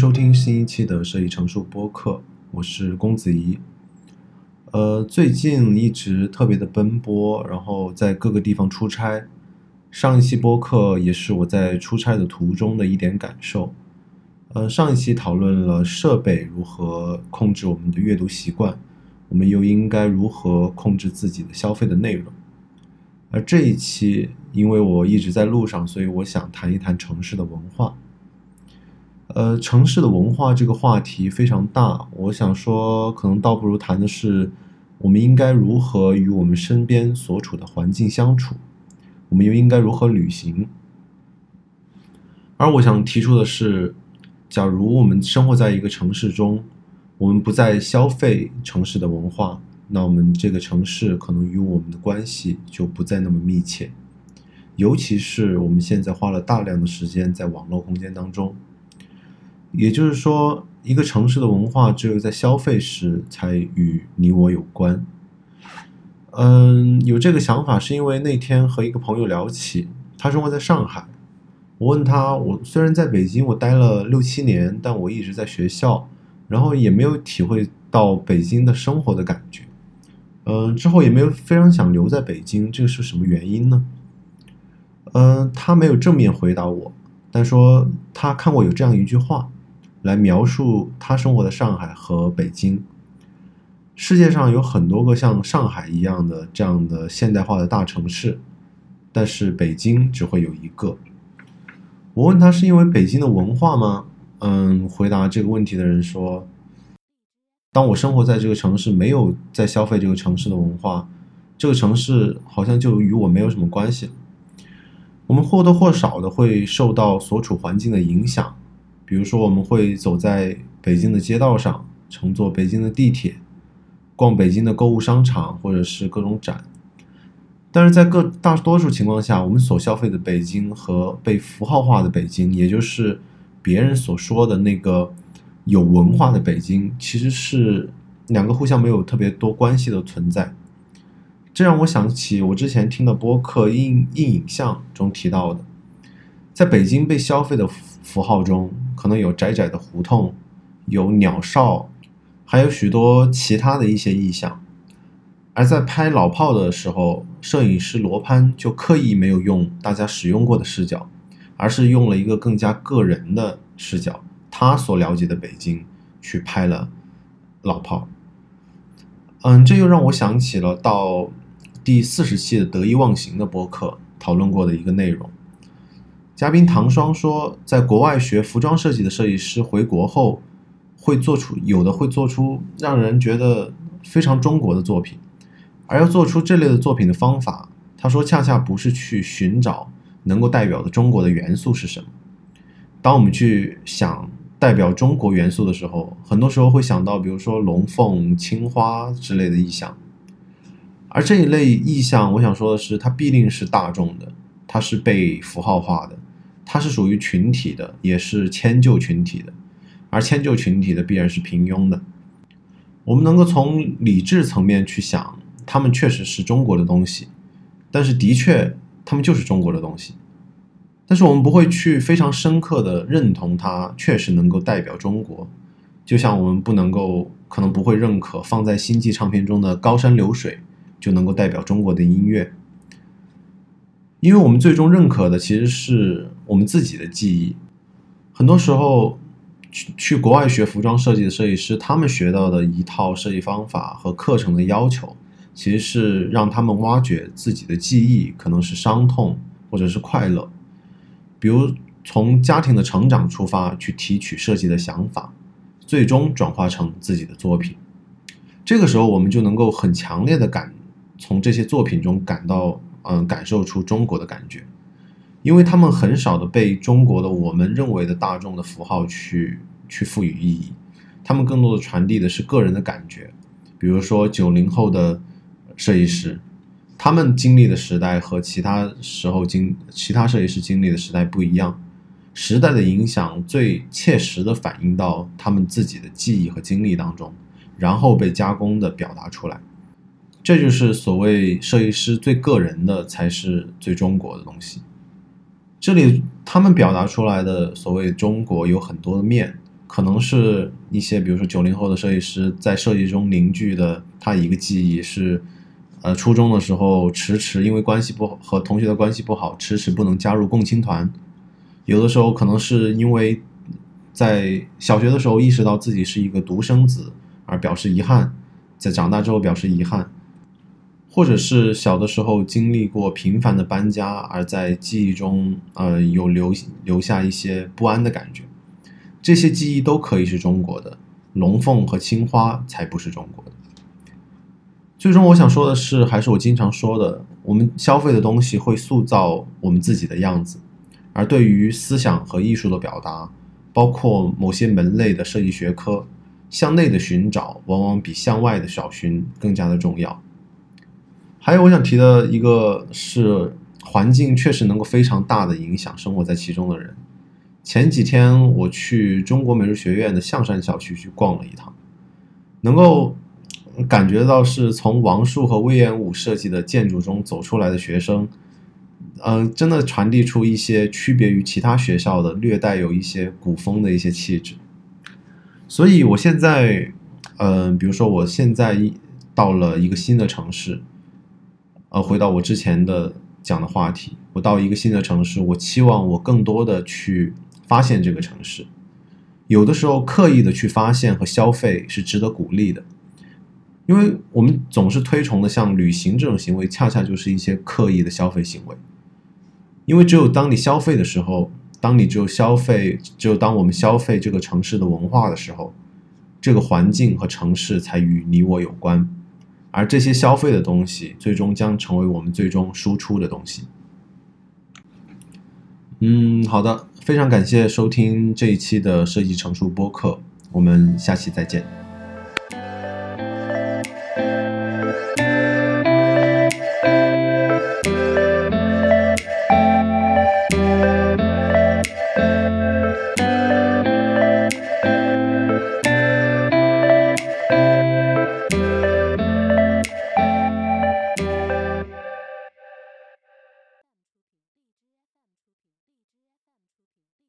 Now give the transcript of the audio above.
收听新一期的设计成熟播客，我是公子怡。呃，最近一直特别的奔波，然后在各个地方出差。上一期播客也是我在出差的途中的一点感受。呃，上一期讨论了设备如何控制我们的阅读习惯，我们又应该如何控制自己的消费的内容。而这一期，因为我一直在路上，所以我想谈一谈城市的文化。呃，城市的文化这个话题非常大，我想说，可能倒不如谈的是，我们应该如何与我们身边所处的环境相处，我们又应该如何旅行。而我想提出的是，假如我们生活在一个城市中，我们不再消费城市的文化，那我们这个城市可能与我们的关系就不再那么密切，尤其是我们现在花了大量的时间在网络空间当中。也就是说，一个城市的文化只有在消费时才与你我有关。嗯，有这个想法是因为那天和一个朋友聊起，他生活在上海。我问他，我虽然在北京我待了六七年，但我一直在学校，然后也没有体会到北京的生活的感觉。嗯，之后也没有非常想留在北京，这个是什么原因呢？嗯，他没有正面回答我，但说他看过有这样一句话。来描述他生活的上海和北京。世界上有很多个像上海一样的这样的现代化的大城市，但是北京只会有一个。我问他是因为北京的文化吗？嗯，回答这个问题的人说：“当我生活在这个城市，没有在消费这个城市的文化，这个城市好像就与我没有什么关系。我们或多或少的会受到所处环境的影响。”比如说，我们会走在北京的街道上，乘坐北京的地铁，逛北京的购物商场，或者是各种展。但是在各大多数情况下，我们所消费的北京和被符号化的北京，也就是别人所说的那个有文化的北京，其实是两个互相没有特别多关系的存在。这让我想起我之前听的播客《硬硬影像》中提到的，在北京被消费的符号中。可能有窄窄的胡同，有鸟哨，还有许多其他的一些意象。而在拍老炮的时候，摄影师罗潘就刻意没有用大家使用过的视角，而是用了一个更加个人的视角，他所了解的北京去拍了老炮。嗯，这又让我想起了到第四十期的得意忘形的播客讨论过的一个内容。嘉宾唐双说，在国外学服装设计的设计师回国后，会做出有的会做出让人觉得非常中国的作品，而要做出这类的作品的方法，他说恰恰不是去寻找能够代表的中国的元素是什么。当我们去想代表中国元素的时候，很多时候会想到，比如说龙凤、青花之类的意象，而这一类意象，我想说的是，它必定是大众的，它是被符号化的。它是属于群体的，也是迁就群体的，而迁就群体的必然是平庸的。我们能够从理智层面去想，他们确实是中国的东西，但是的确，他们就是中国的东西。但是我们不会去非常深刻的认同它确实能够代表中国，就像我们不能够，可能不会认可放在星际唱片中的高山流水就能够代表中国的音乐。因为我们最终认可的其实是我们自己的记忆。很多时候，去去国外学服装设计的设计师，他们学到的一套设计方法和课程的要求，其实是让他们挖掘自己的记忆，可能是伤痛或者是快乐。比如从家庭的成长出发去提取设计的想法，最终转化成自己的作品。这个时候，我们就能够很强烈的感从这些作品中感到。嗯，感受出中国的感觉，因为他们很少的被中国的我们认为的大众的符号去去赋予意义，他们更多的传递的是个人的感觉。比如说九零后的设计师，他们经历的时代和其他时候经其他设计师经历的时代不一样，时代的影响最切实的反映到他们自己的记忆和经历当中，然后被加工的表达出来。这就是所谓设计师最个人的才是最中国的东西。这里他们表达出来的所谓中国有很多的面，可能是一些比如说九零后的设计师在设计中凝聚的他一个记忆是，呃，初中的时候迟迟因为关系不好和同学的关系不好，迟迟不能加入共青团。有的时候可能是因为在小学的时候意识到自己是一个独生子而表示遗憾，在长大之后表示遗憾，或者是小的时候经历过频繁的搬家，而在记忆中呃有留留下一些不安的感觉。这些记忆都可以是中国的，龙凤和青花才不是中国的。最终，我想说的是，还是我经常说的，我们消费的东西会塑造我们自己的样子，而对于思想和艺术的表达，包括某些门类的设计学科，向内的寻找往往比向外的找寻更加的重要。还有我想提的一个是，环境确实能够非常大的影响生活在其中的人。前几天我去中国美术学院的象山校区去逛了一趟，能够感觉到是从王树和魏延武设计的建筑中走出来的学生，嗯，真的传递出一些区别于其他学校的略带有一些古风的一些气质。所以，我现在，嗯，比如说我现在到了一个新的城市，呃，回到我之前的讲的话题，我到一个新的城市，我期望我更多的去。发现这个城市，有的时候刻意的去发现和消费是值得鼓励的，因为我们总是推崇的像旅行这种行为，恰恰就是一些刻意的消费行为。因为只有当你消费的时候，当你只有消费，只有当我们消费这个城市的文化的时候，这个环境和城市才与你我有关，而这些消费的东西，最终将成为我们最终输出的东西。嗯，好的。非常感谢收听这一期的设计成熟播客，我们下期再见。